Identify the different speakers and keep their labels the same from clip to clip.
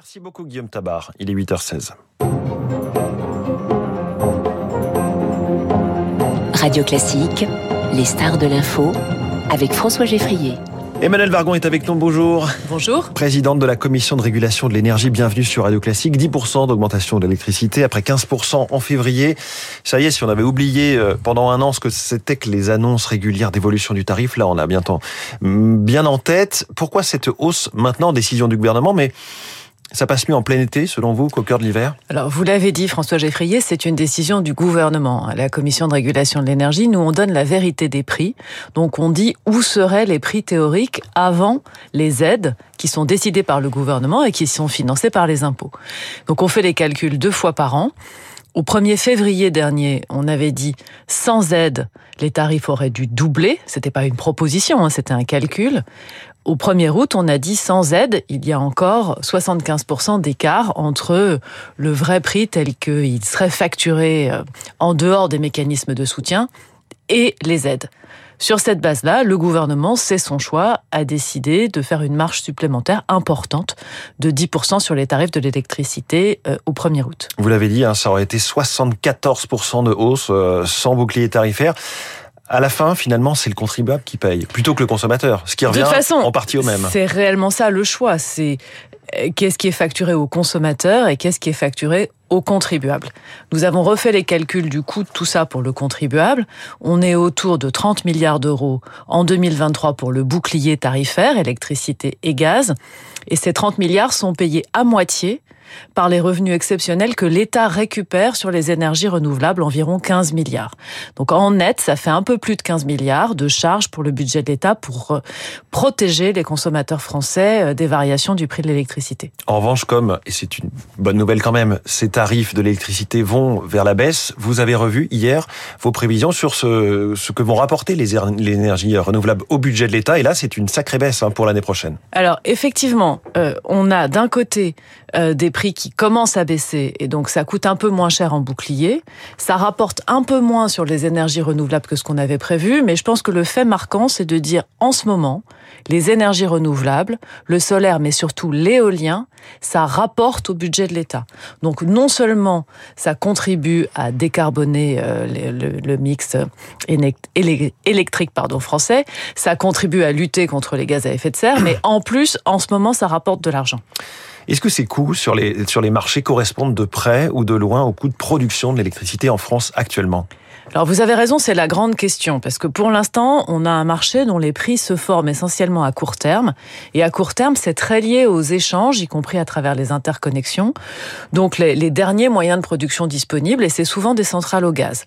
Speaker 1: Merci beaucoup Guillaume Tabar, il est 8h16.
Speaker 2: Radio Classique, les stars de l'info, avec François Geffrier.
Speaker 1: Emmanuel Vargon est avec nous, bonjour.
Speaker 3: Bonjour.
Speaker 1: Présidente de la Commission de régulation de l'énergie, bienvenue sur Radio Classique. 10% d'augmentation de l'électricité après 15% en février. Ça y est, si on avait oublié euh, pendant un an ce que c'était que les annonces régulières d'évolution du tarif, là on a bientôt bien en tête. Pourquoi cette hausse maintenant, décision du gouvernement, mais ça passe mieux en plein été, selon vous, qu'au cœur de l'hiver?
Speaker 3: Alors, vous l'avez dit, François Geffrier, c'est une décision du gouvernement. La Commission de régulation de l'énergie, nous, on donne la vérité des prix. Donc, on dit où seraient les prix théoriques avant les aides qui sont décidées par le gouvernement et qui sont financées par les impôts. Donc, on fait les calculs deux fois par an. Au 1er février dernier, on avait dit sans aide, les tarifs auraient dû doubler. C'était pas une proposition, hein, c'était un calcul. Au 1er août, on a dit sans aide, il y a encore 75% d'écart entre le vrai prix tel qu'il serait facturé euh, en dehors des mécanismes de soutien et les aides. Sur cette base-là, le gouvernement, c'est son choix, a décidé de faire une marge supplémentaire importante de 10% sur les tarifs de l'électricité au 1er août.
Speaker 1: Vous l'avez dit, hein, ça aurait été 74% de hausse euh, sans bouclier tarifaire à la fin, finalement, c'est le contribuable qui paye, plutôt que le consommateur, ce qui revient
Speaker 3: façon,
Speaker 1: en partie au même.
Speaker 3: C'est réellement ça le choix. C'est euh, qu'est-ce qui est facturé au consommateur et qu'est-ce qui est facturé au contribuable. Nous avons refait les calculs du coût de tout ça pour le contribuable. On est autour de 30 milliards d'euros en 2023 pour le bouclier tarifaire, électricité et gaz. Et ces 30 milliards sont payés à moitié par les revenus exceptionnels que l'État récupère sur les énergies renouvelables, environ 15 milliards. Donc en net, ça fait un peu plus de 15 milliards de charges pour le budget de l'État pour euh, protéger les consommateurs français euh, des variations du prix de l'électricité.
Speaker 1: En revanche, comme, et c'est une bonne nouvelle quand même, ces tarifs de l'électricité vont vers la baisse, vous avez revu hier vos prévisions sur ce, ce que vont rapporter les, énergies renouvelables au budget de l'État. Et là, c'est une sacrée baisse hein, pour l'année prochaine.
Speaker 3: Alors effectivement, euh, on a d'un côté des prix qui commence à baisser et donc ça coûte un peu moins cher en bouclier. Ça rapporte un peu moins sur les énergies renouvelables que ce qu'on avait prévu, mais je pense que le fait marquant, c'est de dire en ce moment, les énergies renouvelables, le solaire, mais surtout l'éolien, ça rapporte au budget de l'État. Donc non seulement ça contribue à décarboner euh, le, mix électrique pardon, français, ça contribue à lutter contre les gaz à effet de serre, mais en plus, en ce moment, ça rapporte de l'argent.
Speaker 1: Est-ce que ces coûts sur les, sur les marchés correspondent de près ou de loin aux coûts de production de l'électricité en France actuellement?
Speaker 3: Alors vous avez raison, c'est la grande question, parce que pour l'instant, on a un marché dont les prix se forment essentiellement à court terme, et à court terme, c'est très lié aux échanges, y compris à travers les interconnexions, donc les, les derniers moyens de production disponibles, et c'est souvent des centrales au gaz.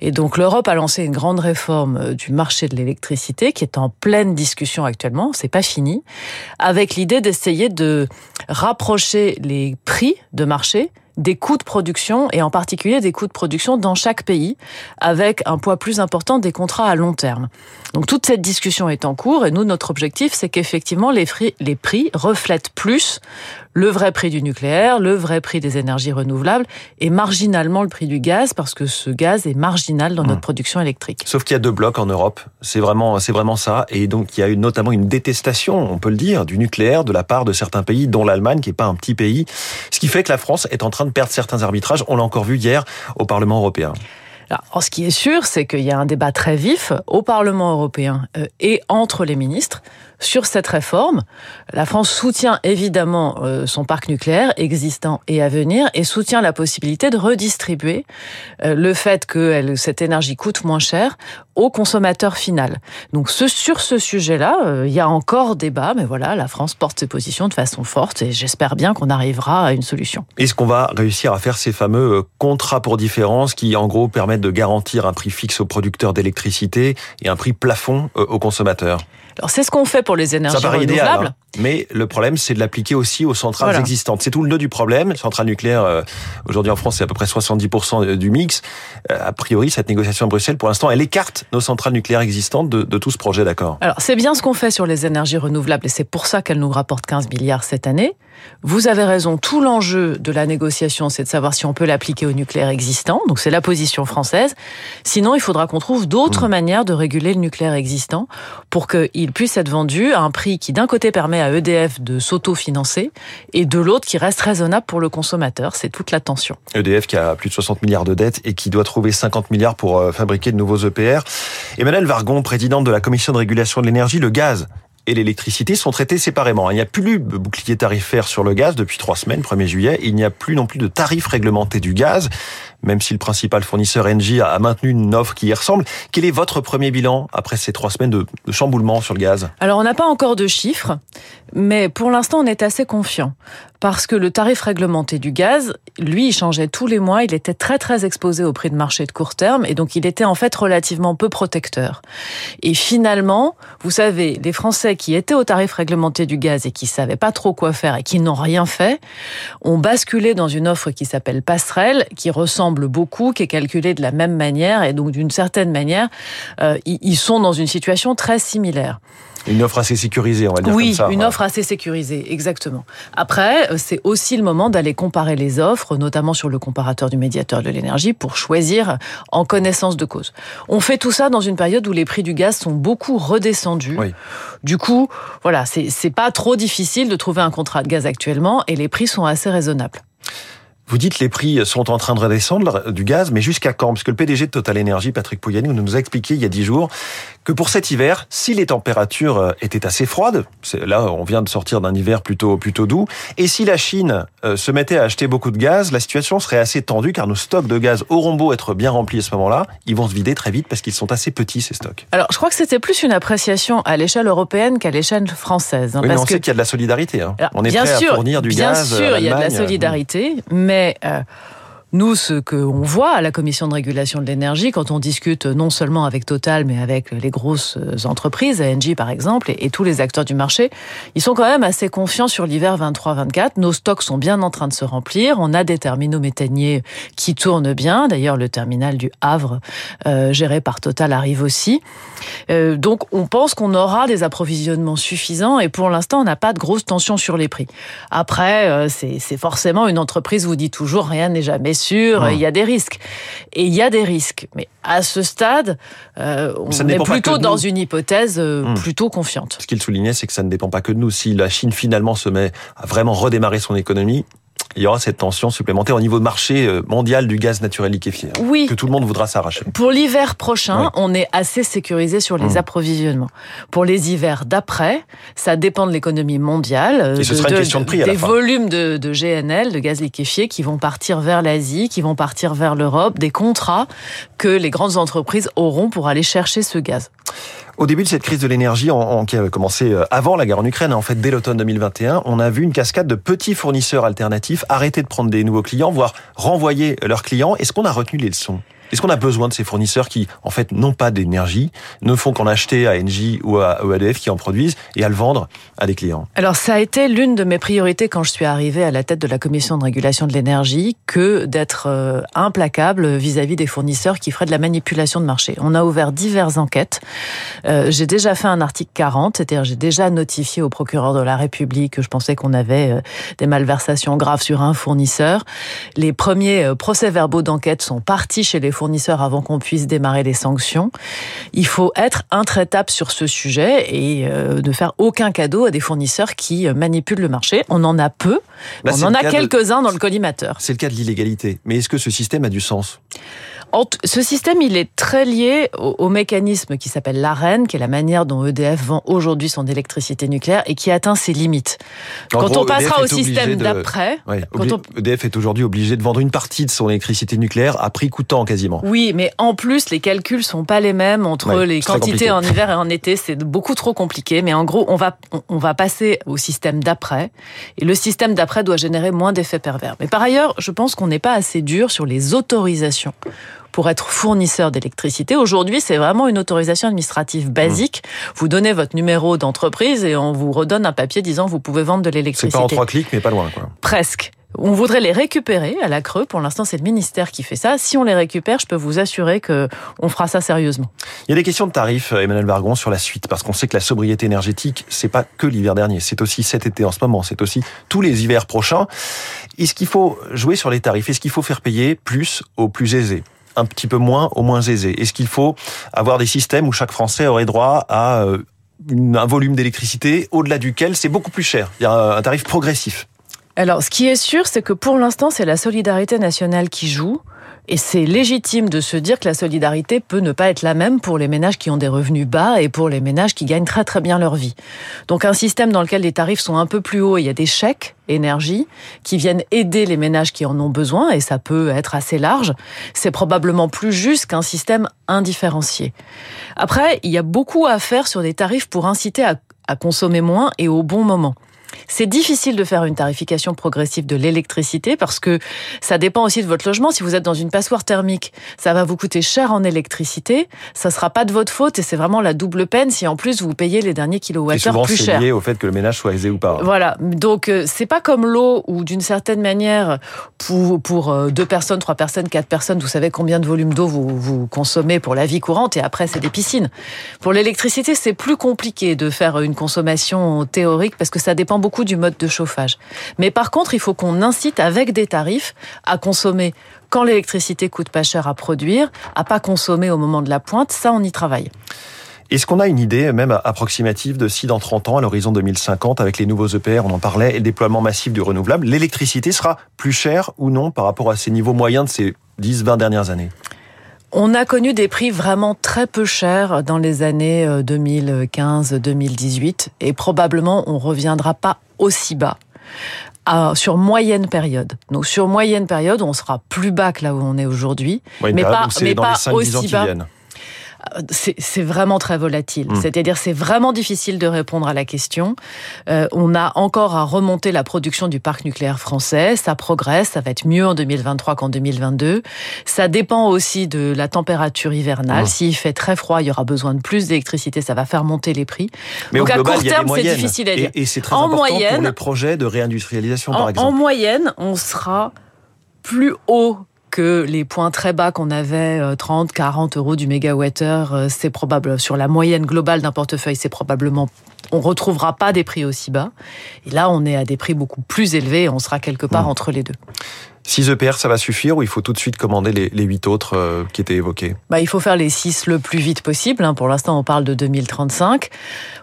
Speaker 3: Et donc l'Europe a lancé une grande réforme euh, du marché de l'électricité, qui est en pleine discussion actuellement, c'est pas fini, avec l'idée d'essayer de rapprocher les prix de marché des coûts de production et en particulier des coûts de production dans chaque pays avec un poids plus important des contrats à long terme. Donc toute cette discussion est en cours et nous notre objectif c'est qu'effectivement les prix, les prix reflètent plus le vrai prix du nucléaire, le vrai prix des énergies renouvelables et marginalement le prix du gaz parce que ce gaz est marginal dans notre mmh. production électrique.
Speaker 1: Sauf qu'il y a deux blocs en Europe, c'est vraiment c'est vraiment ça et donc il y a eu notamment une détestation, on peut le dire, du nucléaire de la part de certains pays dont l'Allemagne qui est pas un petit pays, ce qui fait que la France est en train de perdre certains arbitrages, on l'a encore vu hier au Parlement européen.
Speaker 3: Alors, ce qui est sûr, c'est qu'il y a un débat très vif au Parlement européen euh, et entre les ministres sur cette réforme. La France soutient évidemment euh, son parc nucléaire existant et à venir et soutient la possibilité de redistribuer euh, le fait que cette énergie coûte moins cher au consommateur final. Donc ce, sur ce sujet-là, euh, il y a encore débat, mais voilà, la France porte ses positions de façon forte et j'espère bien qu'on arrivera à une solution.
Speaker 1: Est-ce qu'on va réussir à faire ces fameux contrats pour différence qui en gros permettent de garantir un prix fixe aux producteurs d'électricité et un prix plafond aux consommateurs
Speaker 3: alors c'est ce qu'on fait pour les énergies renouvelables. Hein.
Speaker 1: Mais le problème, c'est de l'appliquer aussi aux centrales existantes. C'est tout le nœud du problème. Centrales nucléaires, euh, aujourd'hui en France, c'est à peu près 70% du mix. Euh, a priori, cette négociation à Bruxelles, pour l'instant, elle écarte nos centrales nucléaires existantes de, de tout ce projet d'accord?
Speaker 3: Alors c'est bien ce qu'on fait sur les énergies renouvelables et c'est pour ça qu'elles nous rapportent 15 milliards cette année. Vous avez raison, tout l'enjeu de la négociation, c'est de savoir si on peut l'appliquer au nucléaire existant, donc c'est la position française. Sinon, il faudra qu'on trouve d'autres mmh. manières de réguler le nucléaire existant pour qu'il puisse être vendu à un prix qui, d'un côté, permet permet à EDF de s'autofinancer et de l'autre qui reste raisonnable pour le consommateur. C'est toute la tension.
Speaker 1: EDF qui a plus de 60 milliards de dettes et qui doit trouver 50 milliards pour euh, fabriquer de nouveaux EPR. Emmanuel Vargon, présidente de la commission de régulation de l'énergie, le gaz et l'électricité sont traités séparément. Il n'y a plus de bouclier tarifaire sur le gaz depuis trois semaines, 1er juillet. Il n'y a plus non plus de tarifs réglementés du gaz, même si le principal fournisseur Engie a maintenu une offre qui y ressemble. Quel est votre premier bilan après ces trois semaines de, chamboulement sur le gaz?
Speaker 3: Alors, on n'a pas encore de chiffres, mais pour l'instant, on est assez confiant. Parce que le tarif réglementé du gaz, lui, il changeait tous les mois. Il était très, très exposé au prix de marché de court terme. Et donc, il était en fait relativement peu protecteur. Et finalement, vous savez, les Français qui étaient au tarif réglementé du gaz et qui savaient pas trop quoi faire et qui n'ont rien fait, ont basculé dans une offre qui s'appelle passerelle, qui ressemble beaucoup, qui est calculée de la même manière. Et donc, d'une certaine manière, euh, ils sont dans une situation très similaire.
Speaker 1: Une offre assez sécurisée, on va dire
Speaker 3: oui,
Speaker 1: comme ça.
Speaker 3: Une offre assez sécurisée, exactement. Après, euh, c'est aussi le moment d'aller comparer les offres, notamment sur le comparateur du médiateur de l'énergie, pour choisir en connaissance de cause. On fait tout ça dans une période où les prix du gaz sont beaucoup redescendus. Oui. Du coup, voilà, c'est pas trop difficile de trouver un contrat de gaz actuellement et les prix sont assez raisonnables.
Speaker 1: Vous dites les prix sont en train de redescendre du gaz, mais jusqu'à quand? Parce que le PDG de Total Energy, Patrick Pouyanné, nous a expliqué il y a dix jours que pour cet hiver, si les températures euh, étaient assez froides, là on vient de sortir d'un hiver plutôt plutôt doux, et si la Chine euh, se mettait à acheter beaucoup de gaz, la situation serait assez tendue car nos stocks de gaz auront beau être bien remplis à ce moment-là, ils vont se vider très vite parce qu'ils sont assez petits ces stocks.
Speaker 3: Alors je crois que c'était plus une appréciation à l'échelle européenne qu'à l'échelle française.
Speaker 1: Hein, oui, parce on sait qu'il y a de la solidarité. Hein. on est
Speaker 3: bien
Speaker 1: prêt
Speaker 3: sûr,
Speaker 1: à fournir du
Speaker 3: bien
Speaker 1: gaz.
Speaker 3: Bien sûr, il y a de la solidarité, mais euh, nous, ce qu'on voit à la Commission de régulation de l'énergie, quand on discute non seulement avec Total, mais avec les grosses entreprises, ANG par exemple, et, tous les acteurs du marché, ils sont quand même assez confiants sur l'hiver 23-24. Nos stocks sont bien en train de se remplir. On a des terminaux méthaniers qui tournent bien. D'ailleurs, le terminal du Havre, euh, géré par Total, arrive aussi. Euh, donc, on pense qu'on aura des approvisionnements suffisants et pour l'instant, on n'a pas de grosse tension sur les prix. Après, euh, c'est forcément une entreprise vous dit toujours rien n'est jamais sûr, il y a des risques. Et il y a des risques. Mais à ce stade, euh, on est plutôt dans une hypothèse euh, hmm. plutôt confiante.
Speaker 1: Ce qu'il soulignait, c'est que ça ne dépend pas que de nous. Si la Chine finalement se met à vraiment redémarrer son économie, il y aura cette tension supplémentaire au niveau marché euh, mondial du gaz naturel liquéfié. Hein,
Speaker 3: oui.
Speaker 1: Que tout le monde voudra s'arracher.
Speaker 3: Pour l'hiver prochain, on est assez sécurisé sur les mmh. approvisionnements. Pour les hivers d'après, ça dépend de l'économie mondiale.
Speaker 1: Et ce sera une question de prix à
Speaker 3: Des volumes de, de GNL, de gaz liquéfié, qui vont partir vers l'Asie, qui vont partir vers l'Europe, des contrats que les grandes entreprises auront pour aller chercher ce gaz.
Speaker 1: Au début de cette crise de l'énergie, qui a commencé euh, avant la guerre en Ukraine, en fait dès l'automne 2021, on a vu une cascade de petits fournisseurs alternatifs arrêter de prendre des nouveaux clients, voire renvoyer leurs clients. Est-ce qu'on a retenu les leçons? Est-ce qu'on a besoin de ces fournisseurs qui, en fait, n'ont pas d'énergie, ne font qu'en acheter à Engie ou à EDF qui en produisent et à le vendre à des clients?
Speaker 3: Alors, ça a été l'une de mes priorités quand je suis arrivée à la tête de la commission de régulation de l'énergie que d'être euh, implacable vis-à-vis des fournisseurs qui feraient de la manipulation de marché. On a ouvert diverses enquêtes. Euh, j'ai déjà fait un article 40, c'est-à-dire j'ai déjà notifié au procureur de la République que je pensais qu'on avait euh, des malversations graves sur un fournisseur. Les premiers procès-verbaux d'enquête sont partis chez les fournisseurs avant qu'on puisse démarrer les sanctions. Il faut être intraitable sur ce sujet et euh, ne faire aucun cadeau à des fournisseurs qui euh, manipulent le marché. On en a peu, bah, on en a quelques-uns dans le collimateur.
Speaker 1: C'est le cas de l'illégalité. Mais est-ce que ce système a du sens?
Speaker 3: Ce système, il est très lié au, mécanisme qui s'appelle l'AREN, qui est la manière dont EDF vend aujourd'hui son électricité nucléaire et qui atteint ses limites. quand on passera au système d'après...
Speaker 1: EDF est aujourd'hui obligé de vendre une partie de son électricité nucléaire à prix coûtant quasiment.
Speaker 3: Oui, mais en plus, les calculs sont pas les mêmes entre les quantités en hiver et en été. C'est beaucoup trop compliqué. Mais en gros, on va, on va passer au système d'après. Et le système d'après doit générer moins d'effets pervers. Mais par ailleurs, je pense qu'on n'est pas assez dur sur les autorisations pour être fournisseur d'électricité. Aujourd'hui, c'est vraiment une autorisation administrative basique. Mmh. Vous donnez votre numéro d'entreprise et on vous redonne un papier disant vous pouvez vendre de l'électricité.
Speaker 1: C'est pas en trois clics, mais pas loin. Quoi.
Speaker 3: Presque. On voudrait les récupérer à la Creux. Pour l'instant, c'est le ministère qui fait ça. Si on les récupère, je peux vous assurer que on fera ça sérieusement.
Speaker 1: Il y a des questions de tarifs, Emmanuel Bargon, sur la suite, parce qu'on sait que la sobriété énergétique, c'est pas que l'hiver dernier, c'est aussi cet été en ce moment, c'est aussi tous les hivers prochains. Est-ce qu'il faut jouer sur les tarifs? Est-ce qu'il faut faire payer plus aux plus aisés? Un petit peu moins aux moins aisés Est-ce qu'il faut avoir des systèmes où chaque Français aurait droit à euh, un volume d'électricité au-delà duquel c'est beaucoup plus cher? Il y a un tarif progressif.
Speaker 3: Alors, ce qui est sûr, c'est que pour l'instant, c'est la solidarité nationale qui joue. Et c'est légitime de se dire que la solidarité peut ne pas être la même pour les ménages qui ont des revenus bas et pour les ménages qui gagnent très très bien leur vie. Donc un système dans lequel les tarifs sont un peu plus hauts, il y a des chèques énergie qui viennent aider les ménages qui en ont besoin et ça peut être assez large, c'est probablement plus juste qu'un système indifférencié. Après, il y a beaucoup à faire sur des tarifs pour inciter à consommer moins et au bon moment. C'est difficile de faire une tarification progressive de l'électricité parce que ça dépend aussi de votre logement. Si vous êtes dans une passoire thermique, ça va vous coûter cher en électricité. Ça sera pas de votre faute et c'est vraiment la double peine si en plus vous payez les derniers kilowattheures plus cher.
Speaker 1: C'est lié au fait que le ménage soit aisé ou pas.
Speaker 3: Voilà. Donc euh, c'est pas comme l'eau où d'une certaine manière pour pour euh, deux personnes, trois personnes, quatre personnes, vous savez combien de volume d'eau vous vous consommez pour la vie courante et après c'est des piscines. Pour l'électricité, c'est plus compliqué de faire une consommation théorique parce que ça dépend beaucoup du mode de chauffage. Mais par contre, il faut qu'on incite avec des tarifs à consommer quand l'électricité coûte pas cher à produire, à pas consommer au moment de la pointe. Ça, on y travaille.
Speaker 1: Est-ce qu'on a une idée même approximative de si dans 30 ans, à l'horizon 2050, avec les nouveaux EPR, on en parlait, et le déploiement massif du renouvelable, l'électricité sera plus chère ou non par rapport à ces niveaux moyens de ces 10-20 dernières années?
Speaker 3: On a connu des prix vraiment très peu chers dans les années 2015-2018 euh, et probablement on reviendra pas aussi bas. sur moyenne période. Donc sur moyenne période, on sera plus bas que là où on est aujourd'hui,
Speaker 1: mais pas, mais pas aussi bas
Speaker 3: c'est vraiment très volatile. Hmm. C'est-à-dire, c'est vraiment difficile de répondre à la question. Euh, on a encore à remonter la production du parc nucléaire français. Ça progresse, ça va être mieux en 2023 qu'en 2022. Ça dépend aussi de la température hivernale. Hmm. S'il fait très froid, il y aura besoin de plus d'électricité. Ça va faire monter les prix.
Speaker 1: Mais
Speaker 3: Donc
Speaker 1: à
Speaker 3: court terme, c'est difficile à dire.
Speaker 1: Et, c'est très en important moyenne, pour le projet de réindustrialisation, par exemple.
Speaker 3: En moyenne, on sera plus haut que les points très bas qu'on avait, 30, euh, 40 euros du mégawattheure, euh, c'est probable, sur la moyenne globale d'un portefeuille, c'est probablement, on retrouvera pas des prix aussi bas. Et là, on est à des prix beaucoup plus élevés et on sera quelque part mmh. entre les deux.
Speaker 1: 6 EPR, ça va suffire ou il faut tout de suite commander les, les 8 autres euh, qui étaient évoqués?
Speaker 3: Bah, Il faut faire les 6 le plus vite possible. Hein. Pour l'instant, on parle de 2035.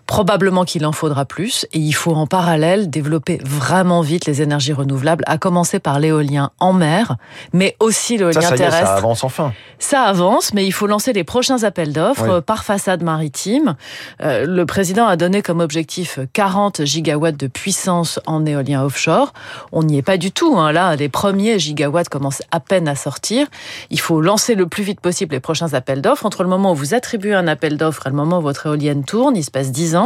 Speaker 3: Probablement qu'il en faudra plus. Et il faut en parallèle développer vraiment vite les énergies renouvelables, à commencer par l'éolien en mer, mais aussi l'éolien terrestre.
Speaker 1: ça avance enfin.
Speaker 3: Ça avance, mais il faut lancer les prochains appels d'offres par façade maritime. Euh, le président a donné comme objectif 40 gigawatts de puissance en éolien offshore. On n'y est pas du tout. Hein. Là, les premiers gigawatts commencent à peine à sortir. Il faut lancer le plus vite possible les prochains appels d'offres. Entre le moment où vous attribuez un appel d'offres et le moment où votre éolienne tourne, il se passe 10 ans.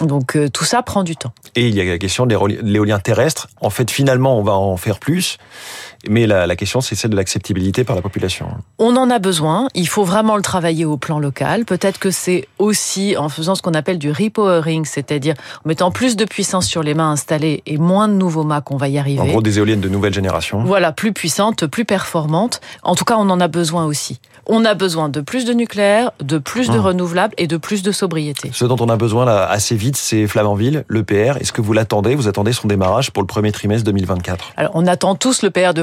Speaker 3: Donc euh, tout ça prend du temps.
Speaker 1: Et il y a la question de l'éolien terrestre. En fait, finalement, on va en faire plus. Mais la, la question, c'est celle de l'acceptabilité par la population.
Speaker 3: On en a besoin. Il faut vraiment le travailler au plan local. Peut-être que c'est aussi en faisant ce qu'on appelle du repowering, c'est-à-dire en mettant plus de puissance sur les mains installées et moins de nouveaux mâts qu'on va y arriver. En
Speaker 1: gros, des éoliennes de nouvelle génération.
Speaker 3: Voilà, plus puissantes, plus performantes. En tout cas, on en a besoin aussi. On a besoin de plus de nucléaire, de plus de mmh. renouvelables et de plus de sobriété.
Speaker 1: Ce dont on a besoin là, assez vite, c'est Flamanville, l'EPR. Est-ce que vous l'attendez? Vous attendez son démarrage pour le premier trimestre 2024
Speaker 3: Alors, on attend tous l'EPR de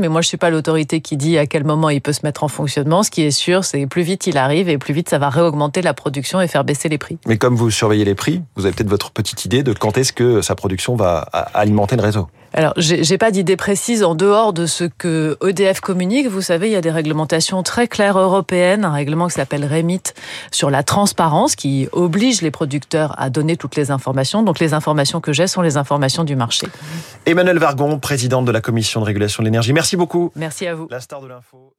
Speaker 3: Mais moi, je suis pas l'autorité qui dit à quel moment il peut se mettre en fonctionnement. Ce qui est sûr, c'est plus vite il arrive et plus vite ça va réaugmenter la production et faire baisser les prix.
Speaker 1: Mais comme vous surveillez les prix, vous avez peut-être votre petite idée de quand est-ce que sa production va alimenter le réseau.
Speaker 3: Alors, j'ai pas d'idée précise en dehors de ce que EDF communique. Vous savez, il y a des réglementations très claires européennes, un règlement qui s'appelle REMIT sur la transparence qui oblige les producteurs à donner toutes les informations. Donc, les informations que j'ai sont les informations du marché.
Speaker 1: Emmanuel Vargon, présidente de la Commission de régulation de l'énergie. Merci beaucoup.
Speaker 3: Merci à vous.
Speaker 1: La star de l'info.